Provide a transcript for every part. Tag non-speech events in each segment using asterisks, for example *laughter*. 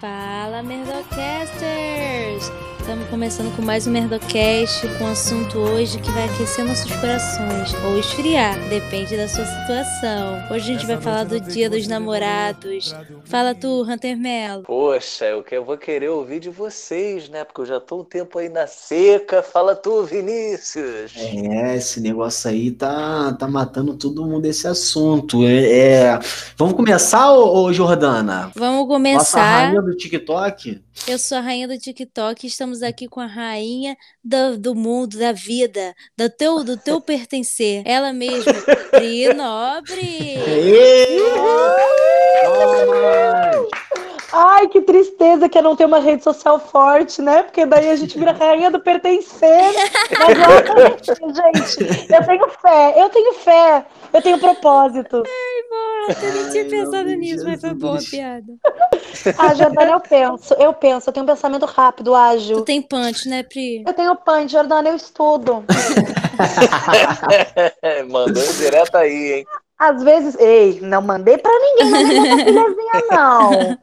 Fala, Merdocasters! Estamos começando com mais um Merdocast com um assunto hoje que vai aquecer nossos corações ou esfriar, depende da sua situação. Hoje a gente vai falar do Dia dos Namorados. Fala tu, Hunter Mello. Poxa, eu, que- eu vou querer ouvir de vocês, né? Porque eu já tô um tempo aí na seca. Fala tu, Vinícius. É, esse negócio aí tá, tá matando todo mundo esse assunto. É, é- Vamos começar, ô, ô, Jordana? Vamos Nossa começar. rainha do TikTok? Eu sou a rainha do TikTok e estamos aqui com a rainha do, do mundo, da vida, do teu, do teu pertencer. Ela mesma, Pri Nobre. Toma! Ai, que tristeza que eu não tenho uma rede social forte, né? Porque daí a gente vira *laughs* rainha do pertencer. Mas olha, gente, eu tenho fé, eu tenho fé, eu tenho propósito. Eu nem tinha Ai, pensado nisso, mas foi boa a piada. *laughs* Ah, Jordana, eu penso, eu penso, eu tenho um pensamento rápido, Tu ágil. tem punch, né, Pri? Eu tenho pan, Jordana, eu estudo. *laughs* Mandou direto aí, hein? Às vezes, ei, não mandei pra ninguém, não mandei pra filhazinha, não.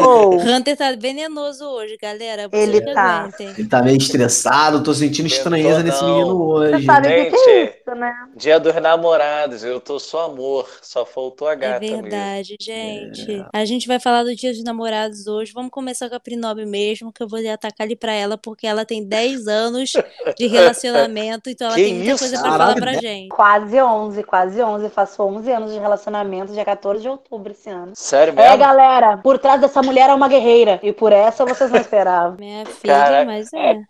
Ou, *laughs* Hunter tá venenoso hoje, galera. Vocês Ele tá. aguentem. Ele tá meio estressado, tô sentindo estranheza Tentou nesse menino você hoje. sabe o que é Gente. isso, né? Dia dos namorados, eu tô só amor. Só faltou a É gata mesmo. verdade, gente. A gente vai falar do Dia dos Namorados hoje. Vamos começar com a Pri Nobre mesmo, que eu vou atacar ali pra ela, porque ela tem 10 anos de *laughs* relacionamento, então ela Que tem muita isso? coisa pra Caralho, falar pra dez? gente. Quase 11, quase 11. Faço 11 anos de relacionamento, dia 14 de outubro esse ano. Sério É, mesmo? galera, por trás dessa mulher é uma guerreira. E por essa vocês não esperavam. Minha filha, Caraca. mas é.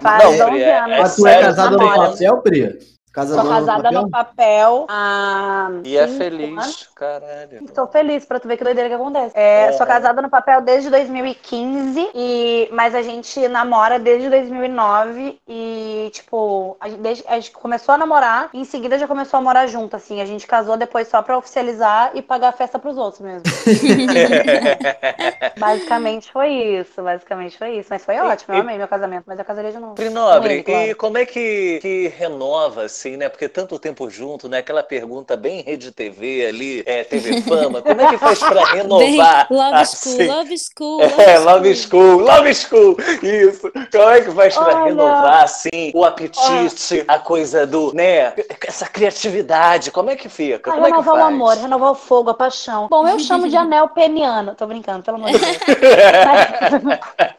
Faz Não, 11 Pri, é- anos. é Mas tu é casada no papel, Pri? Casada Sou casada no papel há E é feliz. anos. Caralho. Estou feliz pra tu ver que doideira que acontece. É, É. Sou casada no papel desde 2015, e, mas a gente namora desde 2009 e, tipo, a gente, desde- a gente começou a namorar e em seguida já começou a morar junto, assim. A gente casou depois só pra oficializar e pagar a festa pros outros mesmo. *laughs* basicamente foi isso, basicamente foi isso. Mas foi E- ótimo, eu e- amei meu casamento, mas eu casaria de novo. Pri Com Nobre, ele, claro. e como é que, que renova, assim, né? Porque tanto tempo junto, né? Aquela pergunta bem rede TV ali, é, TV Fama, como é que faz pra *laughs* Bem, renovar? love school, assim? love school, É, Love School, Love School, isso. Como é que faz pra Olha. renovar, assim, o apetite, a coisa do, né, essa criatividade, como é que fica? Ah, Como é que renovar o faz? amor, renovar o fogo, a paixão. Bom, eu chamo de anel peniano. Tô brincando, pelo amor de Deus. *laughs*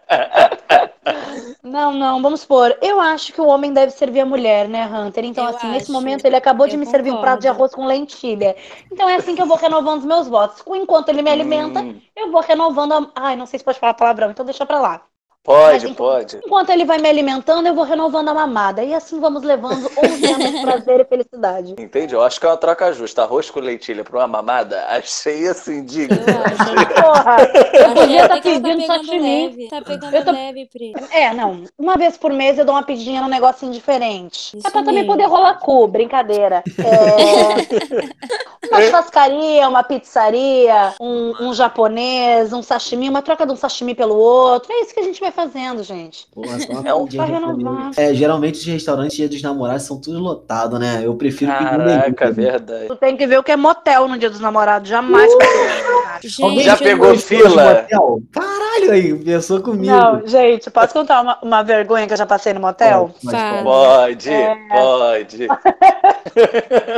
Não, não, vamos supor. Eu acho que o homem deve servir a mulher, né, Hunter? Então, Eu assim, nesse acho. momento ele acabou de Eu me servir um prato de concordo. arroz com lentilha. Então é assim que eu vou renovando os meus votos. Enquanto ele me alimenta, Hum, eu vou renovando a... Ai, não sei se pode falar palavrão, então deixa pra lá. Pode, Mas pode. Enquanto ele vai me alimentando, eu vou renovando a mamada. E assim vamos levando 11 anos de prazer e felicidade. Entendi, eu acho que é uma troca justa. Arroz com lentilha pra uma mamada, achei assim, diga. Eu acho. Porra, eu podia estar ela tá pedindo pegando sashimi. leve. Tá pegando Eu tô- leve, Pri. É, não. Uma vez por mês eu dou uma pedidinha num negocinho diferente. Isso é pra também mesmo. poder rolar cu, brincadeira. É... *laughs* uma churrascaria, uma pizzaria, um, um japonês, um sashimi, uma troca de um sashimi pelo outro. É isso que a gente vai fazendo, gente. Uma *laughs* É um- japonesa. renovar. É, geralmente os restaurantes dia dos namorados são tudo lotados, né? Eu prefiro Caraca, delivery. verdade. Tu tem que ver o que é motel no dia dos namorados. Jamais. Alguém Gente, Já eu pegou fila? Caralho, aí, pensou comigo. Não, gente, posso contar uma, uma vergonha que eu já passei no motel? Pode, Fala. pode. Pode, É. pode. *laughs*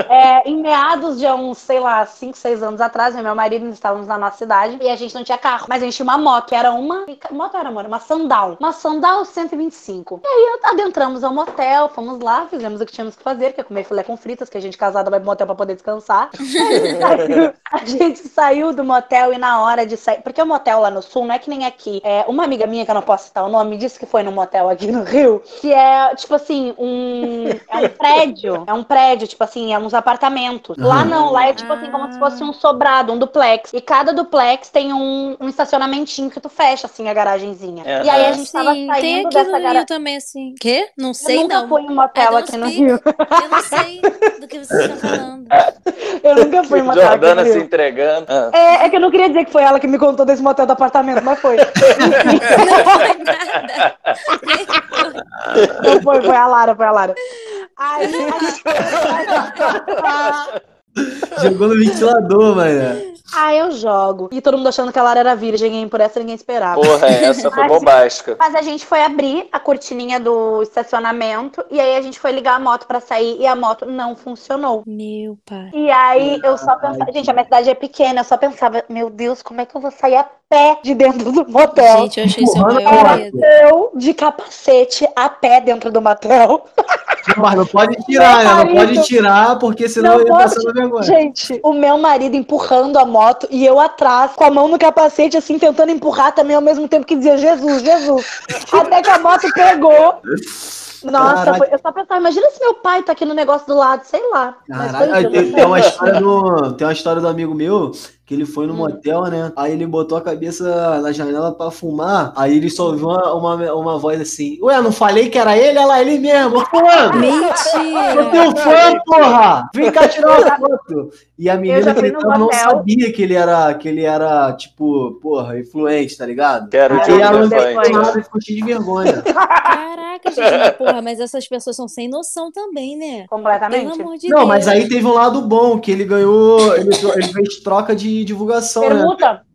É, em meados de uns, sei lá, 5, 6 anos atrás, eu e meu marido estávamos na nossa cidade e a gente não tinha carro, mas a gente tinha uma moto, que era uma. Moto era, amor? Uma Sandal. Uma Sandal 125. E aí adentramos ao motel, fomos lá, fizemos o que tínhamos que fazer, que é comer filé com fritas, que a gente casada vai pro motel pra poder descansar. *laughs* A gente saiu- a gente saiu do motel e na hora de sair. Porque o motel lá no sul não é que nem aqui. É, uma amiga minha, que eu não posso citar o nome, disse que foi no motel aqui no Rio, que é, tipo assim, um. É um *laughs* prédio. É um prédio, tipo assim, é uns apartamentos. Lá Aham. não, lá é tipo assim, como se fosse um sobrado, um duplex. E cada duplex tem um, um estacionamentinho que tu fecha, assim, a garagenzinha. É. E aí a Ah, gente tava Sim, tem saindo aqui dessa no Rio também, assim. Quê? Não Eu sei, nunca não. fui em motel aqui no. Rio. Eu não sei do que você está falando. *laughs* Eu nunca fui em motel aqui Jordana se entregando. Ah. É, é que eu não queria dizer que foi ela que me contou desse motel do apartamento, mas foi. *laughs* Não foi nada. *laughs* Não foi, foi a Lara, foi a Lara. Aí. Jogou no ventilador, mano. Ah, eu jogo. E todo mundo achando que a Lara era virgem, e por essa ninguém esperava. Porra, essa foi *laughs* Mas- bombástica. Mas a gente foi abrir a cortininha do estacionamento e aí a gente foi ligar a moto pra sair e a moto não funcionou. Meu pai. E aí eu só pensava, gente, a minha cidade é pequena, eu só pensava, meu Deus, como é que eu vou sair a pé de dentro do motel? Gente, eu achei isso maior medo. Eu de capacete a pé dentro do motel. Mas não pode tirar, né? Não pode tirar, porque senão Não ele pode- passa vergonha. Gente, o meu marido empurrando a moto e eu atrás, com a mão no capacete, assim, tentando empurrar também ao mesmo tempo que dizia Jesus, Jesus. Até que a moto pegou. Nossa, foi- eu só pensava, imagina se meu pai tá aqui no negócio do lado, sei lá. Tem, né? tem uma história do, tem uma história do amigo meu que ele foi no Hum. motel, né? Aí ele botou a cabeça na janela pra fumar. Aí ele só ouviu uma, uma, uma voz assim: Ué, não falei que era ele? Olha lá, ele mesmo. *laughs* Sou Mentira! teu fã, porra! Vem cá tirar uma foto. E a já menina gritando não sabia que ele era, que ele era, tipo, porra, influente, tá ligado? Quero que ela não nada e ficou cheio de vergonha. Caraca, gente, mas, porra, mas essas pessoas são sem noção também, né? Pelo Completamente. amor de Não, Deus. mas aí teve um lado bom, que ele ganhou, ele, ele fez troca de divulgação, né?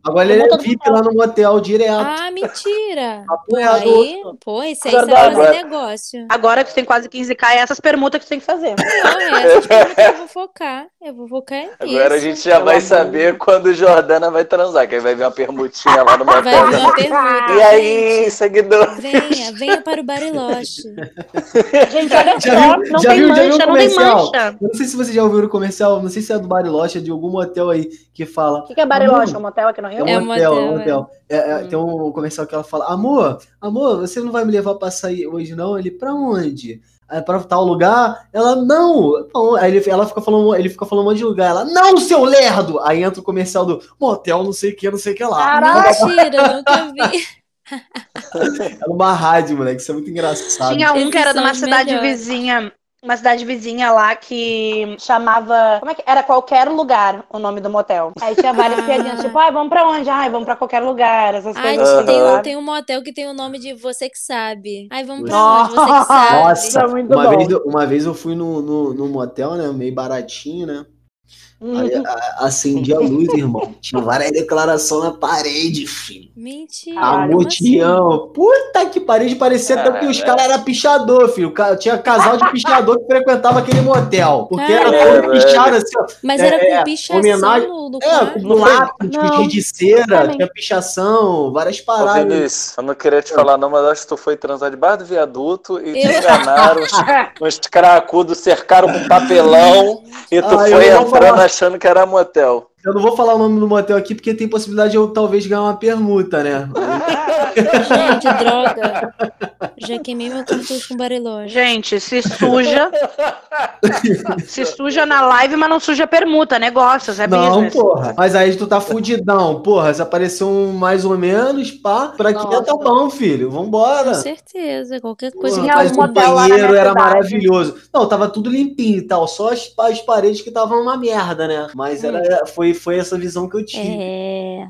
Permuta. Agora ele é Permuta VIP lá no motel direto. Ah, mentira! *laughs* Apoiador. aí, pô, isso aí você Agora- fazer negócio. Agora que você tem quase 15k, é essas permutas que você tem que fazer. Não, é essas que eu vou focar. Eu vou focar nisso. Agora a gente já vai Pelo saber quando Jordana vai transar, que aí vai ver uma permutinha lá no Vai motel. vir uma pergunta. E aí, seguidor? Venha, venha para o Bariloche. *laughs* Gente, olha Já só, viu- não já tem viu- já mancha, não tem comercial? mancha. Eu não sei se você já ouviu o comercial, não sei se é do Bariloche, é de algum motel aí que fala. O que que é Bariloche? É um motel aqui no Rio? É um É um motel, motel, um motel. É, é, Hum. Tem um comercial que ela fala: Amor, amor, você não vai me levar pra sair hoje, não? Ele, pra onde? Aí, pra tal lugar? Ela, não! pra onde?" Aí ele, ela fica falando, ele fica falando um monte de lugar. Ela, não, seu lerdo! Aí entra o comercial do motel, não sei o que, não sei o que lá. Caraca. *laughs* Nunca vi. É uma rádio, moleque, isso é muito engraçado. Tinha um Esses que era de uma cidade melhores. vizinha. Uma cidade vizinha lá que chamava. Como é que era? Qualquer lugar o nome do motel. Aí tinha várias Ah. *laughs* piadinhas, tipo, ai, vamos pra onde? Ai, vamos pra qualquer lugar. Essas Ai, coisas assim, tem, um, sabe? tem um motel que tem o nome de Você Que Sabe. Ai, vamos pra Nossa. onde? Você Que Sabe. Nossa, é muito uma bom. vez, eu- uma vez eu fui no, no, no motel, né? Meio baratinho, né? Aí a- acendi a luz, irmão. *laughs* Tinha várias declarações na parede, filho. Mentira. Amor, te assim? amo. Puta que parede, parecia até que os caras eram pichador, filho. Tinha casal de pichador que frequentava aquele motel. Porque era todo pichado assim, ó. Mas É, era com é, pichação homenagem- no, no É, com lápis, com de cera, tinha pichação, várias Ô, paradas. Vinícius, eu não queria te falar não, mas acho que tu foi transar debaixo do viaduto e te Eu- enganaram. *laughs* Os, os cracudos cercaram com papelão e tu Ah, eu foi entrando. Achando que era motel. Eu não vou falar o nome do motel aqui porque tem possibilidade de eu talvez ganhar uma permuta, né? *laughs* Gente, droga. Já queimei meu cartucho com Bariloche. Gente, se suja. se suja na live, mas não suja permuta, negócios, é Não, business. porra. Mas aí tu tá fudidão. Porra, se apareceu um mais ou menos, pá, pra Nossa. tá bom, filho. Vambora. Com certeza. Qualquer coisa Porra, que mas o banheiro era cidade. maravilhoso. Não, tava tudo limpinho e tal, só as, as paredes que estavam uma merda, né? Mas era, foi, foi essa visão que eu tive. É.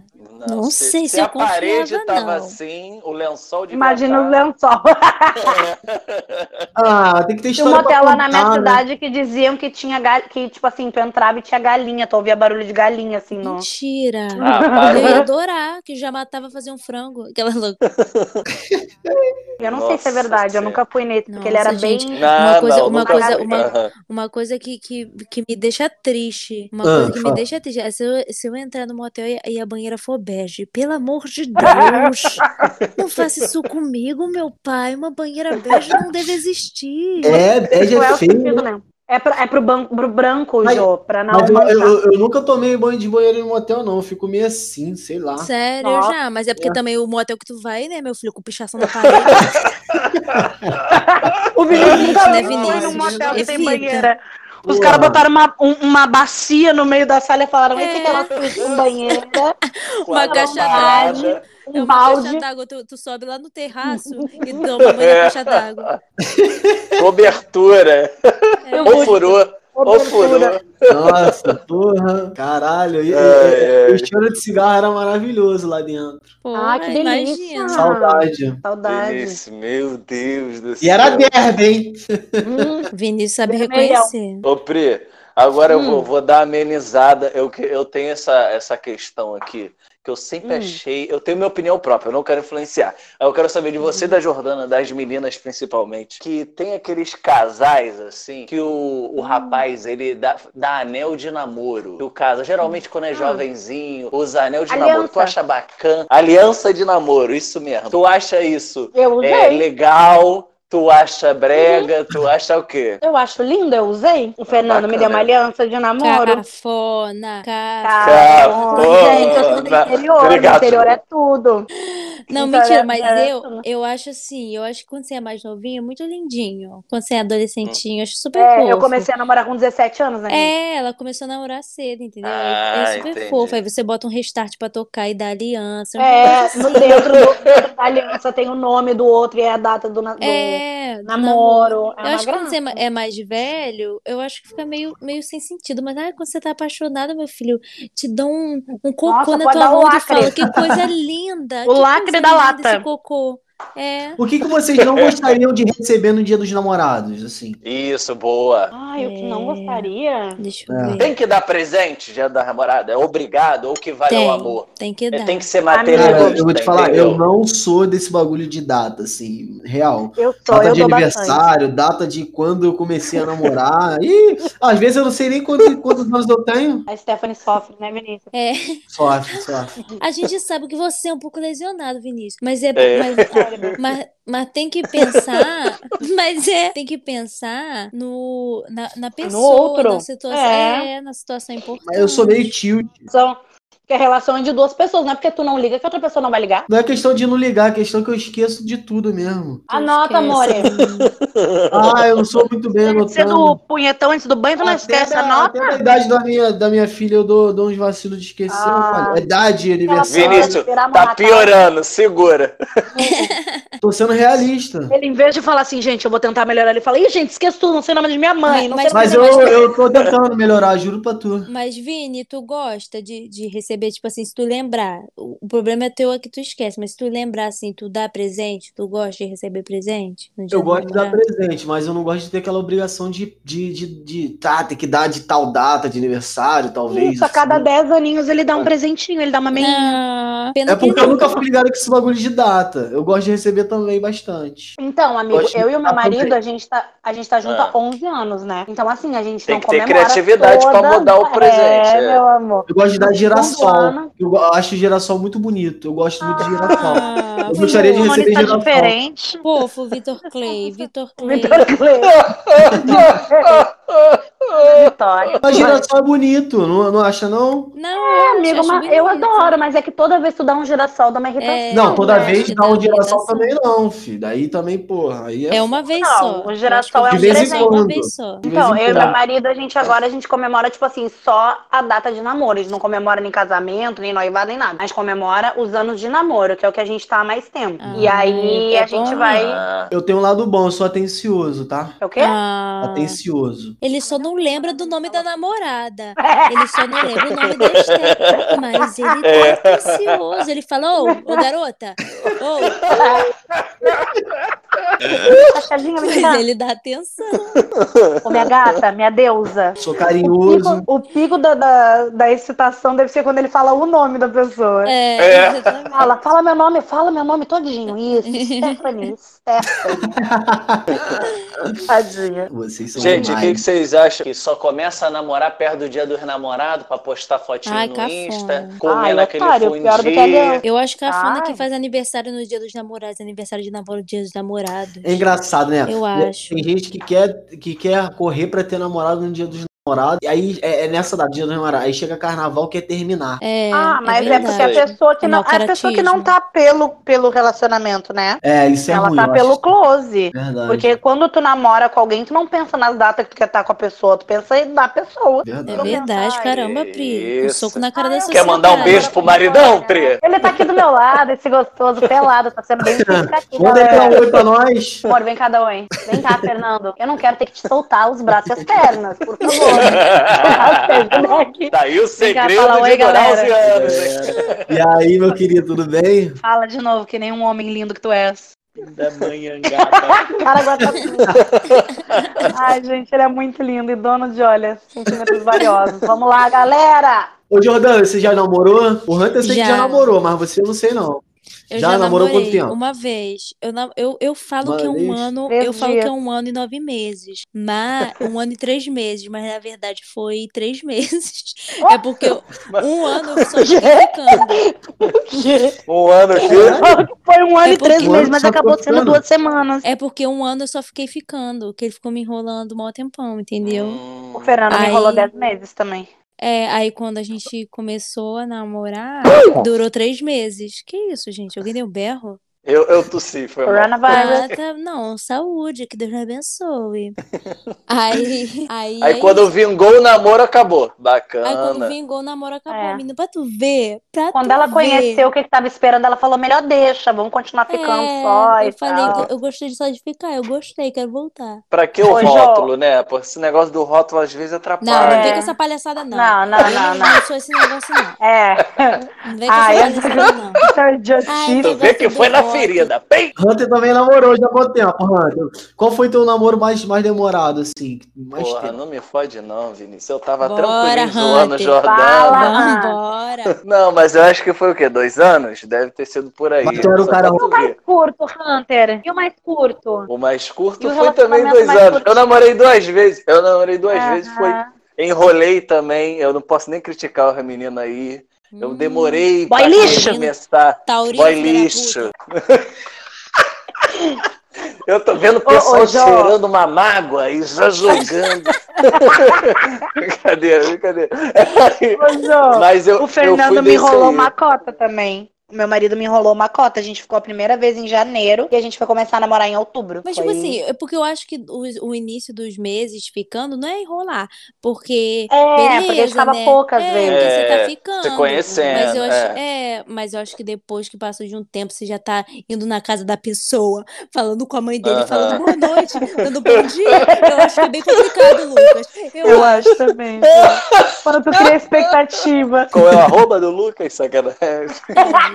Não sei se a eu confiava, parede tava não. assim, o lençol de Imagina os lençol. *laughs* Ah, tem que ter Tinha um história motel lá na minha né? cidade que diziam que tinha gal... que, tipo assim, tu entrava e tinha galinha, tu ouvia barulho de galinha, assim, no. Mentira. Ah, Eu ia adorar, que já matava fazer um frango. Aquela louca. Eu não sei se é Nossa verdade, eu nunca fui nesse, porque ele Nossa, era gente. bem. Não, coisa- não, uma nunca coisa- uma-. Uma coisa que, que, que me deixa triste. Uma Ah, coisa que me deixa triste. é Se eu, se eu entrar no motel e, e a banheira for bege, pelo amor de Deus, *laughs* não faça isso comigo, meu pai. Uma banheira bege não deve existir. É, bege é é o feio. né? É, pra, é pro, ban... pro branco, Mas- Jô, pra não Mas eu, eu- eu nunca tomei banho de banheiro no motel, não. Eu fico meio assim, sei lá. Sério, Nossa. já. Mas é porque É. também o motel que tu vai, né, meu filho, com pichação na parede. *laughs* O Vinícius nunca né, foi Vinícius? num motel que tem Evita. banheira. Os caras botaram uma, um- uma bacia no meio da sala e falaram: esse aqui é É. nosso banheira, Uma Com a caixa d'água. É um uma caixa balde. d'água, tu, tu sobe lá no terraço e *laughs* toma banho na caixa d'água. *laughs* Cobertura. É, Ou furou. Ou furou. Nossa, porra, caralho. E- e-. O cheiro de cigarro era maravilhoso lá dentro. Ah, que delícia. imagina. Saudade. Saudade. Vinícius, meu Deus do céu. E era derby, hein? Hum, *laughs* Vinícius sabe reconhecer. Ô, Pri, Agora eu Hum. vou, vou dar amenizada. Eu, eu tenho essa, essa questão aqui, que eu sempre Hum. achei. Eu tenho minha opinião própria, eu não quero influenciar. Eu quero saber de Uhum. você, da Jordana, das meninas principalmente, que tem aqueles casais, assim, que o, Hum. o rapaz, ele dá, dá anel de namoro. Que o casa, geralmente quando é jovenzinho, usa anel de namoro. Tu Hum. Aliança. acha bacana? Aliança de namoro, isso mesmo. Tu acha isso Eu é, legal? Tu acha brega? Tu acha o quê? Eu acho lindo, eu usei. O Fernando me bacana. deu uma aliança de namoro. Cafona. Cafona. Cara, gente, eu sou do Cafona. interior. Obrigado. No interior é tudo. Não, Então, mentira, é- mas é- eu, eu acho assim, eu acho que quando você é mais novinho, é muito lindinho. Quando você é adolescentinho, eu acho super É, fofo. eu comecei a namorar com 17 anos, né? É, ela começou a namorar cedo, entendeu? Aí Ah, é super entendi. fofo. Aí você bota um restart pra tocar e dá aliança. É, no dentro do, dentro da aliança tem o nome do outro e a data do, na- do É, namoro. É Eu acho que quando você é é mais velho, eu acho que fica meio, meio sem sentido. Mas ah, quando você tá apaixonado, meu filho, te dão um, um cocô Nossa, na tua mão e fala, que coisa *laughs* linda. O que lacre da lata. esse cocô. É. O que, que vocês não *laughs* gostariam de receber no dia dos namorados, assim? Isso, boa. Ai, eu que não É. gostaria. Deixa eu É. ver. Tem que dar presente dia da namorada? É obrigado ou que vale Tem, o amor? tem que É, dar. tem que ser Cara, materialista, eu vou te falar, entendeu? eu não sou desse bagulho de data, assim, real. Eu sou, Data eu de dou bastante. aniversário, data de quando eu comecei a namorar. *laughs* E às vezes eu não sei nem quantos, quantos anos eu tenho. A Stephanie sofre, né, Vinícius? É, Sofre, sofre. a gente sabe que você é um pouco lesionado, Vinícius. Mas é, É. mas, mas, mas tem que pensar, *laughs* mas é, tem que pensar no, na, na pessoa, outro. na situação, É. é, na situação importante. Mas eu sou meio tilt. São, que a relação é de duas pessoas, não é porque tu não liga que a outra pessoa não vai ligar. Não é questão de não ligar, é questão que eu esqueço de tudo mesmo. Anota, amore. *laughs* Ah, eu não sou muito bem Antes do anotando. punhetão, antes do banho, tu não Até, esquece, anota. até na idade da minha, da minha filha eu dou, dou uns vacilos de esquecer. eu Ah. falo, É idade, aniversário. Vinícius, tá piorando, segura. *laughs* Tô sendo realista. Ele, em vez de falar assim, gente, eu vou tentar melhorar, ele fala, ih, gente, esqueço tudo, não sei o nome de minha mãe, não Mas- Mas eu, da minha mãe. eu tô tentando melhorar, juro pra tu. Mas, Vini, tu gosta de, de receber, tipo assim, se tu lembrar, o, problema é teu é que tu esquece, mas se tu lembrar, assim, tu dá presente, tu gosta de receber presente no dia Eu gosto de dar presente, mas eu não gosto de ter aquela obrigação de, de, de, de tá, ter que dar de tal data de aniversário, talvez. Isso, a cada assim. 10 aninhos ele dá um presentinho, ele dá uma meinha. Ah, É que porque eu nunca fui ligado com esse bagulho de data. Eu gosto de receber também bastante. Então, amigo, Gosto eu de e o meu marido, a gente tá, a gente tá junto Ah. há 11 anos, né? Então, assim, a gente Tem não que ter criatividade pra toda- mudar o presente, É, é. meu amor. Eu gosto de dar segundo girassol. Eu acho girassol muito bonito. Eu gosto muito de girassol. Ah, Eu gostaria de receber tá girassol. diferente. fofo, Vitor Clay, Vitor Clay. Vitor Clay. *laughs* Vitória. Mas girassol é bonito, não, não acha não? Não, É, eu amigo, acho mas eu adoro, mas é que toda vez que tu dá um girassol, dá uma irritação. É, Não, toda eu vez dá um girassol também não, filho. Daí também, porra. Aí é É uma vez Não, só. o Eu girassol é um presente uma vez só. Então, eu e meu marido, a gente agora, a gente comemora, tipo assim, só a data de namoro. A gente não comemora nem casamento, nem noivado, nem nada. A gente comemora os anos de namoro, que é o que a gente tá há mais tempo. Ah, e aí, é a gente bom, vai... Eu tenho um lado bom, eu sou atencioso, tá? É o quê? Ah, Atencioso. ele só não lembra do nome da namorada. *laughs* Ele só não lembra o nome da Esther. Mas ele tá atencioso. Ele falou, ô, ô *laughs* garota, ô, mas ele dá atenção. Ô, minha gata, minha deusa. Sou O carinhoso. pico, o pico da, da, da excitação deve ser quando ele fala o nome da pessoa. É, É. Fala, fala meu nome, fala meu nome todinho. Isso, *laughs* Stephanie. *laughs* Tadinha. Vocês são Gente, o que, que vocês acham? Que só começa a namorar perto do dia dos namorados pra postar fotinho Ai, no cafona. Insta, Ai, comendo aquele otário, fundi. Eu acho que a Fana Ai. que faz aniversário no dia dos namorados, aniversário de namoro, dia dos namorados. É engraçado, né? Eu acho. Tem gente que quer, que quer correr pra ter namorado no dia dos namorados. E aí é, é nessa data, dia dos namorados. Aí chega carnaval, quer terminar. É, Ah, é mas é, porque a verdade. pessoa que É não. A pessoa que não tá pelo, pelo relacionamento, né? É, isso é Ela ruim. tá eu pelo acho. close. Verdade. Porque quando tu namora com alguém, tu não pensa nas datas que tu quer estar com a pessoa, tu pensa na pessoa. Verdade. É verdade, caramba, Pri. Um soco na cara da eu sociedade. Quer mandar um beijo pro maridão, Pri? Ele tá aqui do meu lado, esse gostoso, pelado, tá sendo bem *laughs* significativo. Manda aí um oi pra nós. Amor, vem cá, dar oi. Vem cá, Fernando. Eu não quero ter que te soltar os braços e as pernas, por favor. Aqui. Tá aí o segredo fala de 11 galera. anos. hein? E aí, meu querido, tudo bem? Fala de novo, que nem um homem lindo que tu és. Da manhangaba. *laughs* Cara, Guatapuva. Ai, gente, ele é muito lindo e dono de, olha, centímetros valiosos. Vamos lá, galera! Ô, Jordão, você já namorou? O Hunter eu sei que Já. já namorou, mas você eu não sei não. Eu Já já, namorou namorei quanto tempo? uma vez. Eu, eu, eu falo Uma que é um vez? ano, Três eu falo dias. que é um ano e nove meses. Mas um ano e três meses, mas na verdade foi três *laughs* meses. É porque eu- um ano eu só *laughs* fiquei ficando. Um ano. Foi um ano É e três meses, mas acabou sendo ficando? duas semanas. É porque um ano eu só fiquei ficando, que ele ficou me enrolando um maior tempão, entendeu? Hum. O Fernando me Aí- enrolou dez meses também. É, aí quando a gente começou a namorar, durou três meses. Que isso, gente? Alguém deu berro? Eu, eu tossi, foi. Coronavirus. Ah, tá. Não, saúde, que Deus me abençoe. *laughs* Aí, aí, Aí é quando vingou o namoro, acabou. Aí quando Bacana. vingou o namoro acabou, É. menina, pra tu ver, pra Quando tu ela ver. conheceu o que que tava esperando, ela falou: melhor deixa, vamos continuar ficando É, só e eu falei, tal. eu gostei só de ficar, eu gostei, quero voltar. Pra que o Ô, Jô. rótulo, né? Pô, esse negócio do rótulo às vezes Não, atrapalha. não É. vem com essa palhaçada, não. Não, não, não, não. não sou esse negócio, não. É. Não vem com Ah, essa palhaçada, não. É Ai. Tu vê que foi na. Ferida. Bem, Hunter também namorou já há quanto tempo, Hunter? Qual foi teu namoro mais, mais demorado, assim? Mais porra, tempo? não me fode não, Vinícius. Eu tava Bora, tranquilinho zoando o. Jordana. Vambora. Não, mas eu acho que foi o quê? Dois anos? Deve ter sido por aí. Mas era o cara O mais curto, Hunter. E o mais curto? O mais curto o foi também dois anos. curto? Eu namorei duas vezes. Eu namorei duas vezes. Foi. Enrolei também. Eu não posso nem criticar a menina aí. Eu Hum, demorei pra lixo. começar. Taurino, Boy lixo. *laughs* Eu tô vendo o pessoal ô, cheirando uma mágoa e já jogando. *laughs* brincadeira, brincadeira. Ô, Jô, Mas eu, o eu Fernando fui me enrolou aí. uma cota também. Meu marido me enrolou uma cota. A gente ficou a primeira vez em janeiro e a gente foi começar a namorar em outubro. Mas, Foi- tipo assim, é porque eu acho que o, o início dos meses ficando não é enrolar. Porque. É, beleza, porque a gente tava né? poucas é, vezes. Porque você tá É, ficando. se conhecendo, Mas eu, acho, é. é, mas eu acho que depois que passa de um tempo, você já tá indo na casa da pessoa, falando com a mãe dele, Aham. falando boa noite, dando bom dia. Eu acho que é bem complicado, Lucas. Eu, Eu acho também. Quando tu cria expectativa. Qual é o arroba do Lucas? Sacanagem. *laughs*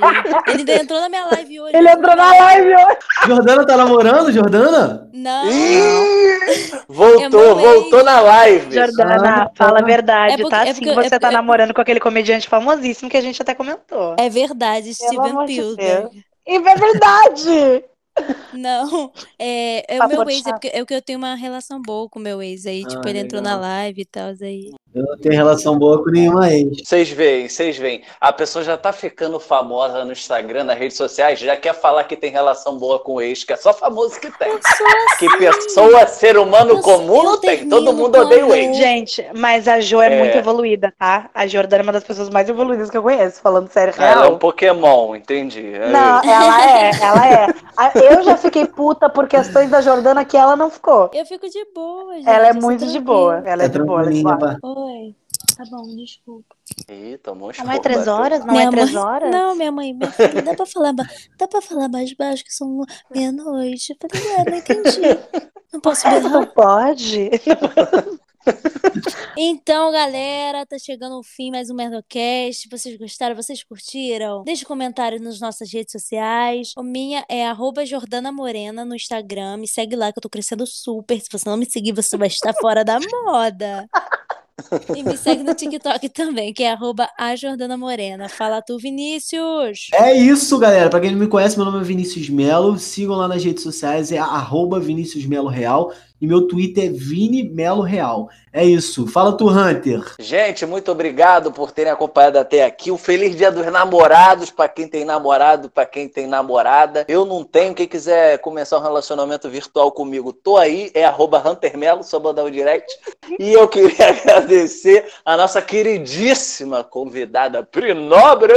Ele ainda entrou na minha live hoje. Ele entrou na live hoje. Jordana tá namorando, Jordana? Não. É voltou, voltou na live. Jordana, Ah, fala a verdade, É porque- tá? é porque- você é tá porque- namorando com aquele comediante famosíssimo que a gente até comentou. É verdade, Steven Spielberg. E é verdade! Não, é, é o meu ex, é porque, é porque eu tenho uma relação boa com o meu ex. Aí, tipo, Ah, ele entrou na legal. live e tal, aí. Eu não tenho relação boa com nenhuma ex. Vocês veem, vocês veem. A pessoa já tá ficando famosa no Instagram, nas redes sociais, já quer falar que tem relação boa com o ex, que é só famoso que tem. Assim. Que pessoa, ser humano Eu- comum não tem. Todo mundo odeia o ex. Gente, mas a Jo é, É. muito evoluída, tá? A Jordana é uma das pessoas mais evoluídas que eu conheço, falando sério Ela é real. um Pokémon, entendi. É Não, ela é, ela é. *laughs* Eu já fiquei puta por questões da Jordana que ela não ficou. Eu fico de boa, gente. Ela é muito de boa. Ela é É de boa, ela é de boa. Oi. Tá bom, desculpa. Ih, tomou Não é três horas? Não minha é três mãe... horas? Não, minha mãe, minha filha, dá pra falar, ba- dá pra falar mais baixo que são meia-noite. Eu falei, ué, não entendi. *laughs* Não posso berrar. Não pode? *laughs* *laughs* Então, galera, tá chegando o fim mais um Merdocast. Vocês gostaram? Vocês curtiram? Deixe um comentário nas nossas redes sociais. O minha é arroba Jordana Morena no Instagram. Me segue lá que eu tô crescendo super. Se você não me seguir, você vai estar *laughs* fora da moda. E me segue no TikTok também, que é arroba a Jordana Morena. Fala tu, Vinícius! É isso, galera. Pra quem não me conhece, meu nome é Vinícius Melo. Sigam lá nas redes sociais, é arroba Vinícius Melo Real. E meu Twitter é Vini Melo Real. É isso. Fala tu, Hunter. Gente, muito obrigado por terem acompanhado até aqui. Um feliz dia dos namorados para quem tem namorado, para quem tem namorada. Eu não tenho. Quem quiser começar um relacionamento virtual comigo, tô aí. É arroba Hunter Melo, só mandar o direct. E eu queria *laughs* agradecer a nossa queridíssima convidada Prinobre.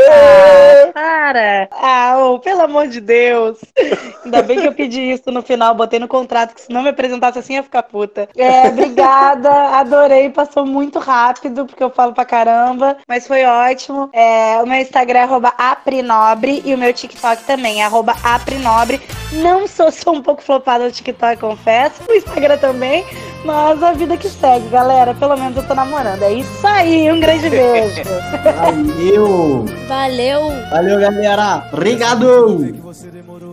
Cara, ah, ô, pelo amor de Deus. Ainda bem que eu pedi isso no final, botei no contrato, que se não me apresentasse assim ia ficar puta. É, obrigada, *laughs* adorei, passou muito rápido, porque eu falo pra caramba, mas foi ótimo. É, o meu Instagram é arroba aprinobre e o meu TikTok também é arroba aprinobre. Não sou, sou um pouco flopada no TikTok, confesso, no Instagram também, mas a vida que segue, galera. Pelo menos eu tô namorando. É isso aí, um grande beijo. *laughs* Valeu. Valeu! Valeu, galera. Obrigado.